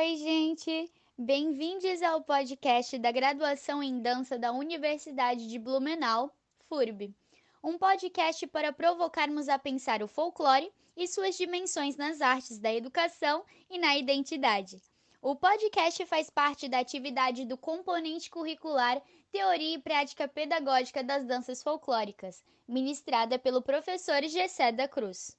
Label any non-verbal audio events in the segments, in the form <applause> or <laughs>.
Oi, gente! Bem-vindos ao podcast da Graduação em Dança da Universidade de Blumenau, FURB. Um podcast para provocarmos a pensar o folclore e suas dimensões nas artes da educação e na identidade. O podcast faz parte da atividade do componente curricular Teoria e Prática Pedagógica das Danças Folclóricas, ministrada pelo professor Gessé da Cruz.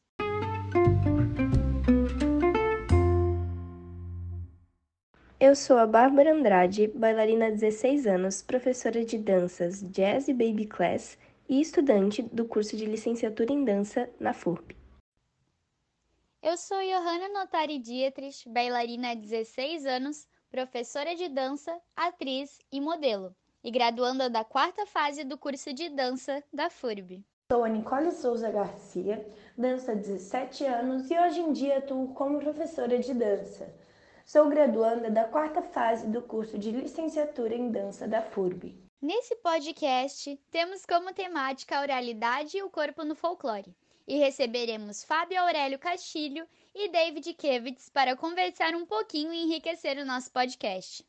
Eu sou a Bárbara Andrade, bailarina há 16 anos, professora de danças Jazz e Baby Class e estudante do curso de licenciatura em dança na FURB. Eu sou Johanna Notari Dietrich, bailarina há 16 anos, professora de dança, atriz e modelo, e graduanda da quarta fase do curso de dança da FURB. Sou a Nicole Souza Garcia, danço há 17 anos e hoje em dia atuo como professora de dança. Sou graduanda da quarta fase do curso de licenciatura em dança da FURB. Nesse podcast, temos como temática a oralidade e o corpo no folclore. E receberemos Fábio Aurélio Castilho e David Kevitz para conversar um pouquinho e enriquecer o nosso podcast.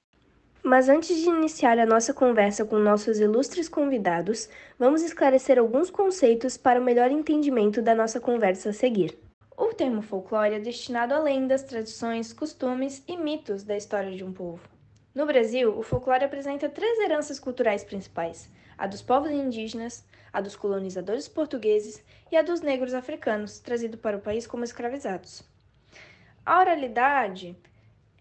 Mas antes de iniciar a nossa conversa com nossos ilustres convidados, vamos esclarecer alguns conceitos para o melhor entendimento da nossa conversa a seguir. O termo folclore é destinado a lendas, tradições, costumes e mitos da história de um povo. No Brasil, o folclore apresenta três heranças culturais principais: a dos povos indígenas, a dos colonizadores portugueses e a dos negros africanos, trazidos para o país como escravizados. A oralidade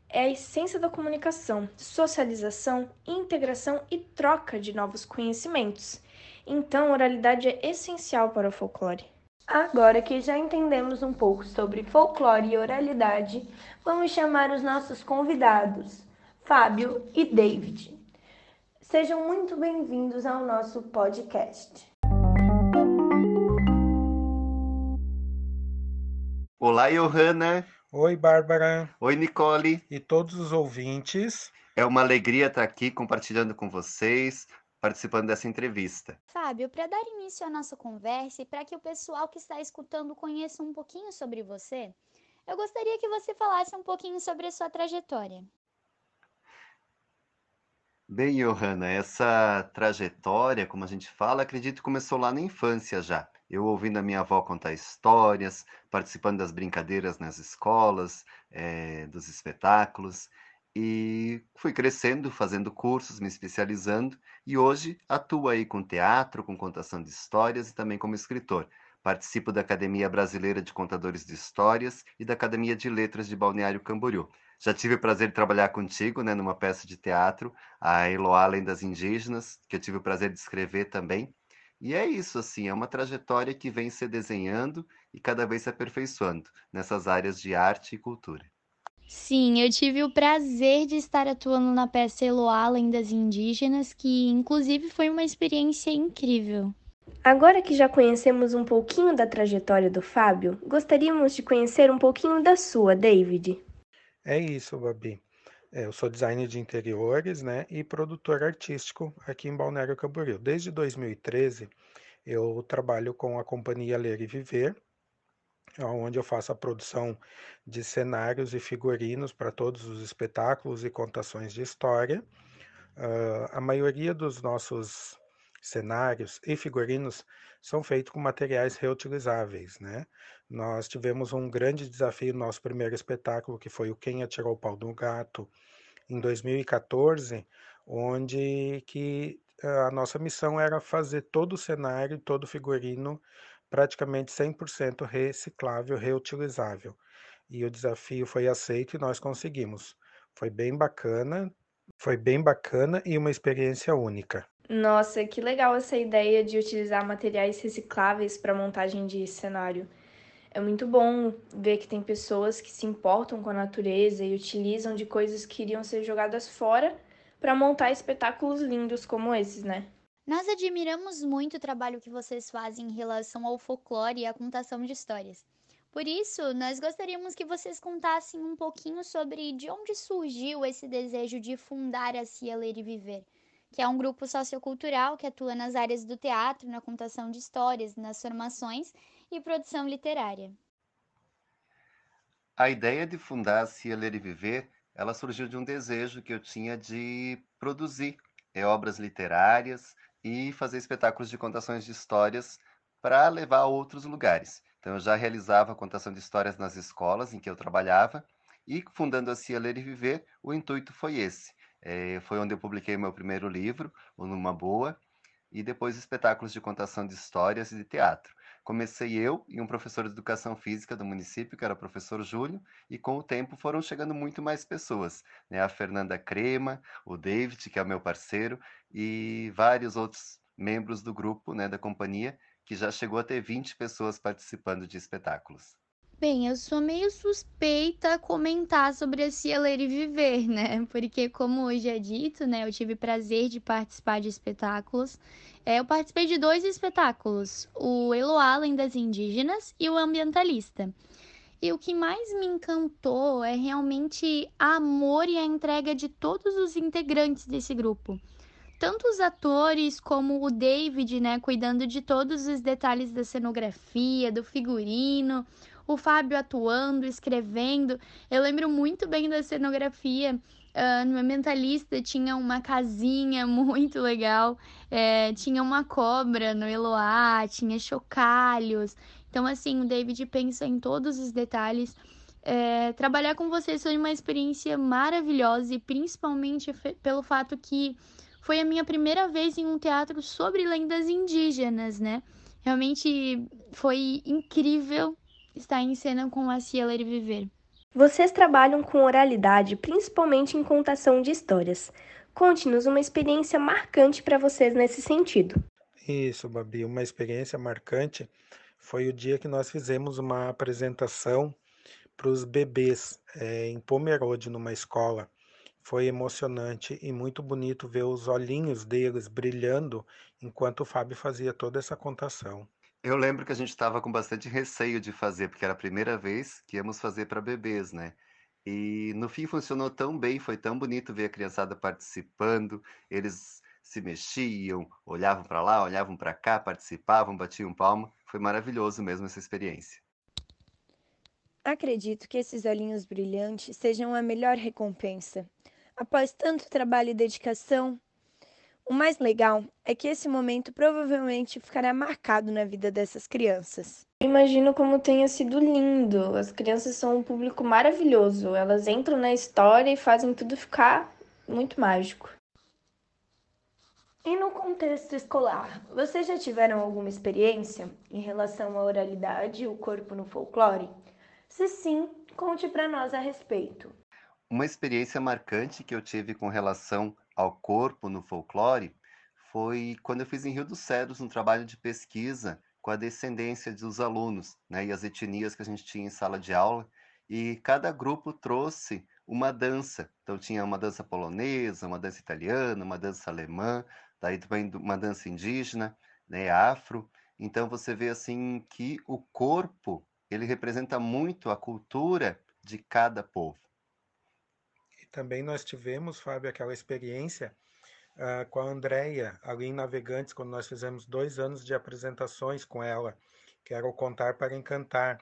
é a essência da comunicação, socialização, integração e troca de novos conhecimentos. Então, oralidade é essencial para o folclore. Agora que já entendemos um pouco sobre folclore e oralidade, vamos chamar os nossos convidados, Fábio e David. Sejam muito bem-vindos ao nosso podcast. Olá, Johanna. Oi, Bárbara. Oi, Nicole. E todos os ouvintes. É uma alegria estar aqui compartilhando com vocês participando dessa entrevista. Fábio, para dar início à nossa conversa e para que o pessoal que está escutando conheça um pouquinho sobre você, eu gostaria que você falasse um pouquinho sobre a sua trajetória. Bem, Johanna, essa trajetória, como a gente fala, acredito começou lá na infância já. Eu ouvindo a minha avó contar histórias, participando das brincadeiras nas escolas, é, dos espetáculos. E fui crescendo, fazendo cursos, me especializando, e hoje atuo aí com teatro, com contação de histórias e também como escritor. Participo da Academia Brasileira de Contadores de Histórias e da Academia de Letras de Balneário Camboriú. Já tive o prazer de trabalhar contigo, né, numa peça de teatro, a Eloá Lendas Indígenas, que eu tive o prazer de escrever também. E é isso, assim, é uma trajetória que vem se desenhando e cada vez se aperfeiçoando nessas áreas de arte e cultura. Sim, eu tive o prazer de estar atuando na peça Eloá Lendas Indígenas, que inclusive foi uma experiência incrível. Agora que já conhecemos um pouquinho da trajetória do Fábio, gostaríamos de conhecer um pouquinho da sua, David. É isso, Babi. É, eu sou designer de interiores né, e produtor artístico aqui em Balneário Camboriú. Desde 2013, eu trabalho com a companhia Ler e Viver, onde eu faço a produção de cenários e figurinos para todos os espetáculos e contações de história. Uh, a maioria dos nossos cenários e figurinos são feitos com materiais reutilizáveis, né? Nós tivemos um grande desafio no nosso primeiro espetáculo, que foi o Quem Atirou o Pau do Gato, em 2014, onde que a nossa missão era fazer todo o cenário, todo o figurino praticamente 100% reciclável, reutilizável. E o desafio foi aceito e nós conseguimos. Foi bem bacana, foi bem bacana e uma experiência única. Nossa, que legal essa ideia de utilizar materiais recicláveis para montagem de cenário. É muito bom ver que tem pessoas que se importam com a natureza e utilizam de coisas que iriam ser jogadas fora para montar espetáculos lindos como esses, né? Nós admiramos muito o trabalho que vocês fazem em relação ao folclore e à contação de histórias. Por isso, nós gostaríamos que vocês contassem um pouquinho sobre de onde surgiu esse desejo de fundar a Cia Ler e Viver, que é um grupo sociocultural que atua nas áreas do teatro, na contação de histórias, nas formações e produção literária. A ideia de fundar a Cia Ler e Viver ela surgiu de um desejo que eu tinha de produzir é, obras literárias e fazer espetáculos de contações de histórias para levar a outros lugares. Então, eu já realizava a contação de histórias nas escolas em que eu trabalhava e, fundando a CIA Ler e Viver, o intuito foi esse. É, foi onde eu publiquei meu primeiro livro, o Numa Boa, e depois espetáculos de contação de histórias e de teatro. Comecei eu e um professor de educação física do município, que era o professor Júlio, e com o tempo foram chegando muito mais pessoas. Né? A Fernanda Crema, o David, que é o meu parceiro, e vários outros membros do grupo, né, da companhia, que já chegou a ter 20 pessoas participando de espetáculos. Bem, eu sou meio suspeita a comentar sobre esse Ler e Viver, né? Porque, como hoje é dito, né, eu tive prazer de participar de espetáculos é, eu participei de dois espetáculos, o Eloá das Indígenas e o Ambientalista. E o que mais me encantou é realmente a amor e a entrega de todos os integrantes desse grupo. Tanto os atores como o David, né, cuidando de todos os detalhes da cenografia, do figurino, o Fábio atuando, escrevendo. Eu lembro muito bem da cenografia Uh, no Mentalista tinha uma casinha <laughs> muito legal, é, tinha uma cobra no Eloá, tinha chocalhos. Então, assim, o David pensa em todos os detalhes. É, trabalhar com vocês foi uma experiência maravilhosa e principalmente pelo fato que foi a minha primeira vez em um teatro sobre lendas indígenas, né? Realmente foi incrível estar em cena com a Ciela e Viver. Vocês trabalham com oralidade, principalmente em contação de histórias. Conte-nos uma experiência marcante para vocês nesse sentido. Isso, Babi, uma experiência marcante foi o dia que nós fizemos uma apresentação para os bebês é, em Pomerode, numa escola. Foi emocionante e muito bonito ver os olhinhos deles brilhando enquanto o Fábio fazia toda essa contação. Eu lembro que a gente estava com bastante receio de fazer, porque era a primeira vez que íamos fazer para bebês, né? E no fim funcionou tão bem, foi tão bonito ver a criançada participando, eles se mexiam, olhavam para lá, olhavam para cá, participavam, batiam palma. Foi maravilhoso mesmo essa experiência. Acredito que esses olhinhos brilhantes sejam a melhor recompensa. Após tanto trabalho e dedicação, o mais legal é que esse momento provavelmente ficará marcado na vida dessas crianças. Imagino como tenha sido lindo. As crianças são um público maravilhoso. Elas entram na história e fazem tudo ficar muito mágico. E no contexto escolar, vocês já tiveram alguma experiência em relação à oralidade e o corpo no folclore? Se sim, conte para nós a respeito. Uma experiência marcante que eu tive com relação ao corpo no folclore foi quando eu fiz em Rio dos Cedros um trabalho de pesquisa com a descendência dos alunos né, e as etnias que a gente tinha em sala de aula. E cada grupo trouxe uma dança. Então tinha uma dança polonesa, uma dança italiana, uma dança alemã, daí também uma dança indígena, né, afro. Então você vê assim que o corpo ele representa muito a cultura de cada povo também nós tivemos, Fábio, aquela experiência uh, com a Andrea, ali em Navegantes, quando nós fizemos dois anos de apresentações com ela, que era o Contar para Encantar.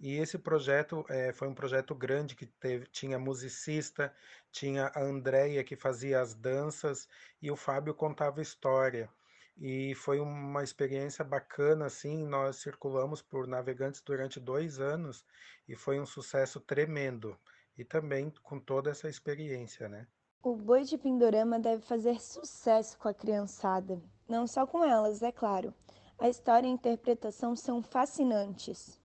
E esse projeto é, foi um projeto grande que teve, tinha musicista, tinha a Andrea que fazia as danças e o Fábio contava história. E foi uma experiência bacana, assim, nós circulamos por Navegantes durante dois anos e foi um sucesso tremendo e também com toda essa experiência, né? O Boi de Pindorama deve fazer sucesso com a criançada, não só com elas, é claro. A história e a interpretação são fascinantes.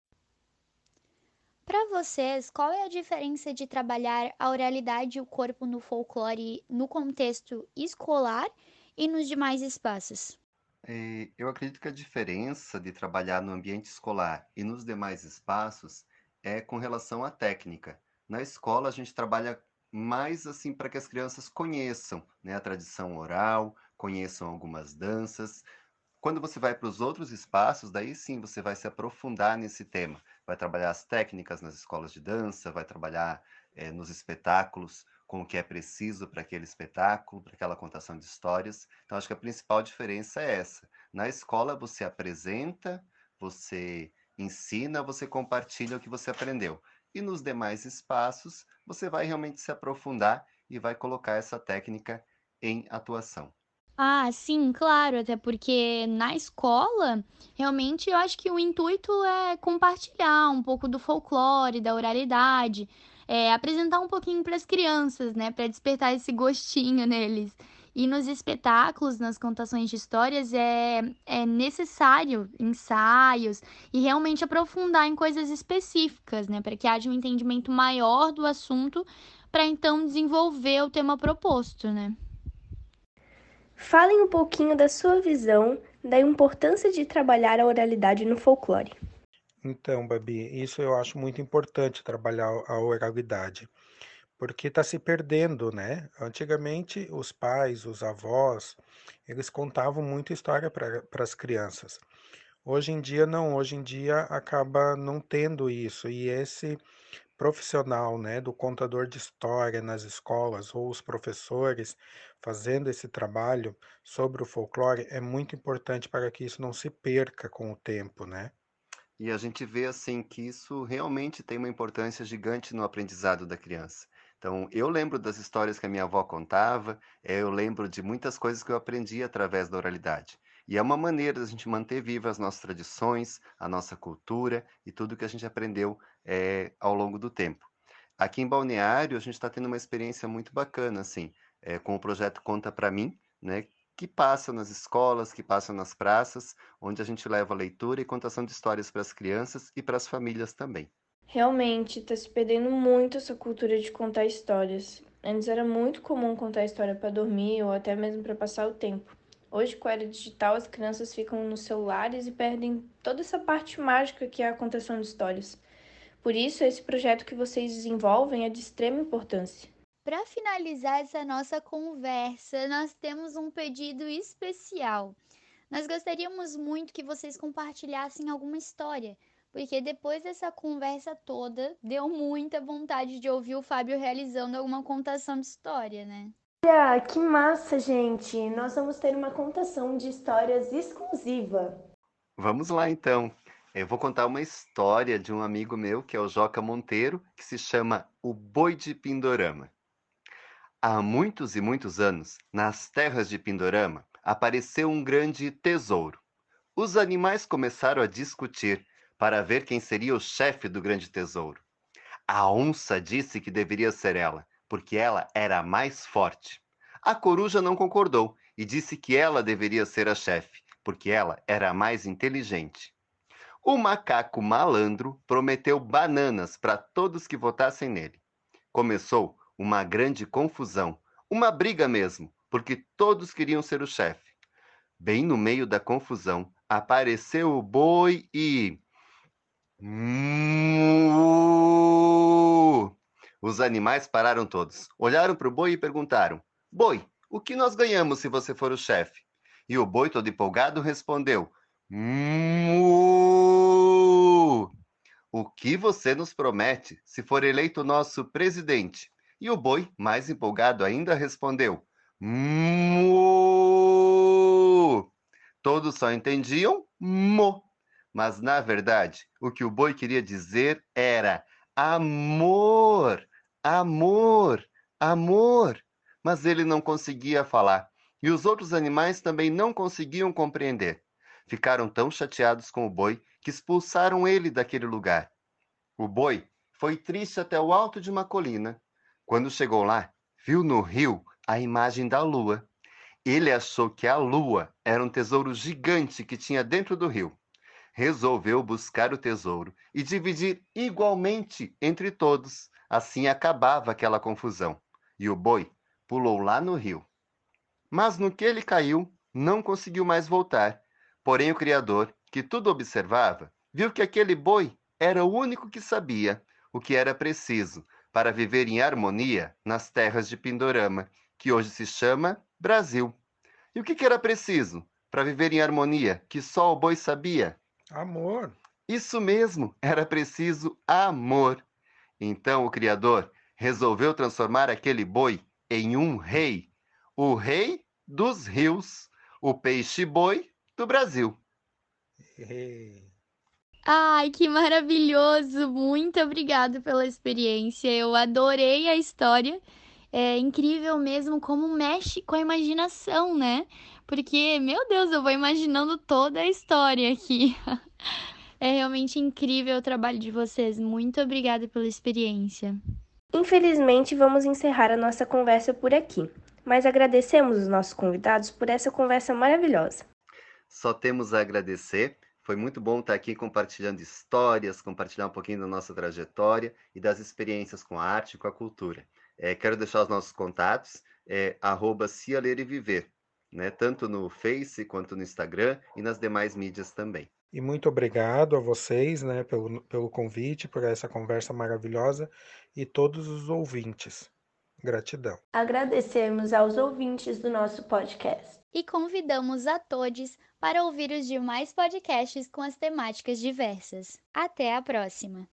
Para vocês, qual é a diferença de trabalhar a oralidade e o corpo no folclore no contexto escolar e nos demais espaços? É, eu acredito que a diferença de trabalhar no ambiente escolar e nos demais espaços é com relação à técnica. Na escola, a gente trabalha mais assim para que as crianças conheçam né, a tradição oral, conheçam algumas danças. Quando você vai para os outros espaços, daí sim você vai se aprofundar nesse tema. Vai trabalhar as técnicas nas escolas de dança, vai trabalhar é, nos espetáculos com o que é preciso para aquele espetáculo, para aquela contação de histórias. Então, acho que a principal diferença é essa. Na escola, você apresenta, você ensina, você compartilha o que você aprendeu. E nos demais espaços você vai realmente se aprofundar e vai colocar essa técnica em atuação. Ah, sim, claro, até porque na escola, realmente eu acho que o intuito é compartilhar um pouco do folclore, da oralidade, é, apresentar um pouquinho para as crianças, né, para despertar esse gostinho neles. E nos espetáculos, nas contações de histórias, é, é necessário ensaios e realmente aprofundar em coisas específicas, né, para que haja um entendimento maior do assunto, para então desenvolver o tema proposto, né. Falem um pouquinho da sua visão da importância de trabalhar a oralidade no folclore. Então, Babi, isso eu acho muito importante trabalhar a oralidade, porque está se perdendo, né? Antigamente, os pais, os avós, eles contavam muita história para as crianças. Hoje em dia, não. Hoje em dia, acaba não tendo isso. E esse profissional, né, do contador de história nas escolas ou os professores fazendo esse trabalho sobre o folclore é muito importante para que isso não se perca com o tempo, né? E a gente vê assim que isso realmente tem uma importância gigante no aprendizado da criança. Então, eu lembro das histórias que a minha avó contava, eh, eu lembro de muitas coisas que eu aprendi através da oralidade. E é uma maneira da gente manter vivas as nossas tradições, a nossa cultura e tudo que a gente aprendeu é, ao longo do tempo. Aqui em Balneário, a gente está tendo uma experiência muito bacana, assim, é, com o projeto Conta para Mim, né, que passa nas escolas, que passa nas praças, onde a gente leva leitura e contação de histórias para as crianças e para as famílias também. Realmente, está se perdendo muito essa cultura de contar histórias. Antes era muito comum contar história para dormir ou até mesmo para passar o tempo. Hoje, com a era digital, as crianças ficam nos celulares e perdem toda essa parte mágica que é a contação de histórias. Por isso, esse projeto que vocês desenvolvem é de extrema importância. Para finalizar essa nossa conversa, nós temos um pedido especial. Nós gostaríamos muito que vocês compartilhassem alguma história, porque depois dessa conversa toda, deu muita vontade de ouvir o Fábio realizando alguma contação de história, né? Olha, que massa, gente! Nós vamos ter uma contação de histórias exclusiva. Vamos lá então. Eu vou contar uma história de um amigo meu, que é o Joca Monteiro, que se chama O Boi de Pindorama. Há muitos e muitos anos, nas terras de Pindorama, apareceu um grande tesouro. Os animais começaram a discutir para ver quem seria o chefe do grande tesouro. A onça disse que deveria ser ela, porque ela era a mais forte. A coruja não concordou e disse que ela deveria ser a chefe, porque ela era a mais inteligente. O macaco malandro prometeu bananas para todos que votassem nele. Começou uma grande confusão, uma briga mesmo, porque todos queriam ser o chefe. Bem no meio da confusão, apareceu o boi e. Os animais pararam todos, olharam para o boi e perguntaram: Boi, o que nós ganhamos se você for o chefe? E o boi, todo empolgado, respondeu: Mu! O que você nos promete se for eleito nosso presidente? E o boi, mais empolgado ainda, respondeu: Mu! Todos só entendiam mo. Mas, na verdade, o que o boi queria dizer era amor amor, amor. Mas ele não conseguia falar. E os outros animais também não conseguiam compreender. Ficaram tão chateados com o boi que expulsaram ele daquele lugar. O boi foi triste até o alto de uma colina. Quando chegou lá, viu no rio a imagem da lua. Ele achou que a lua era um tesouro gigante que tinha dentro do rio. Resolveu buscar o tesouro e dividir igualmente entre todos. Assim acabava aquela confusão, e o boi pulou lá no rio. Mas no que ele caiu, não conseguiu mais voltar. Porém, o Criador, que tudo observava, viu que aquele boi era o único que sabia o que era preciso para viver em harmonia nas terras de Pindorama, que hoje se chama Brasil. E o que era preciso para viver em harmonia, que só o boi sabia? Amor. Isso mesmo, era preciso amor. Então o Criador resolveu transformar aquele boi em um rei, o rei dos rios, o peixe-boi do Brasil. Ai, que maravilhoso! Muito obrigado pela experiência. Eu adorei a história. É incrível mesmo como mexe com a imaginação, né? Porque, meu Deus, eu vou imaginando toda a história aqui. <laughs> É realmente incrível o trabalho de vocês. Muito obrigada pela experiência. Infelizmente, vamos encerrar a nossa conversa por aqui, mas agradecemos os nossos convidados por essa conversa maravilhosa. Só temos a agradecer. Foi muito bom estar aqui compartilhando histórias, compartilhar um pouquinho da nossa trajetória e das experiências com a arte e com a cultura. É, quero deixar os nossos contatos, é, arroba Ler e Viver, né, tanto no Face quanto no Instagram e nas demais mídias também. E muito obrigado a vocês, né, pelo, pelo convite, por essa conversa maravilhosa e todos os ouvintes. Gratidão. Agradecemos aos ouvintes do nosso podcast. E convidamos a todos para ouvir os demais podcasts com as temáticas diversas. Até a próxima!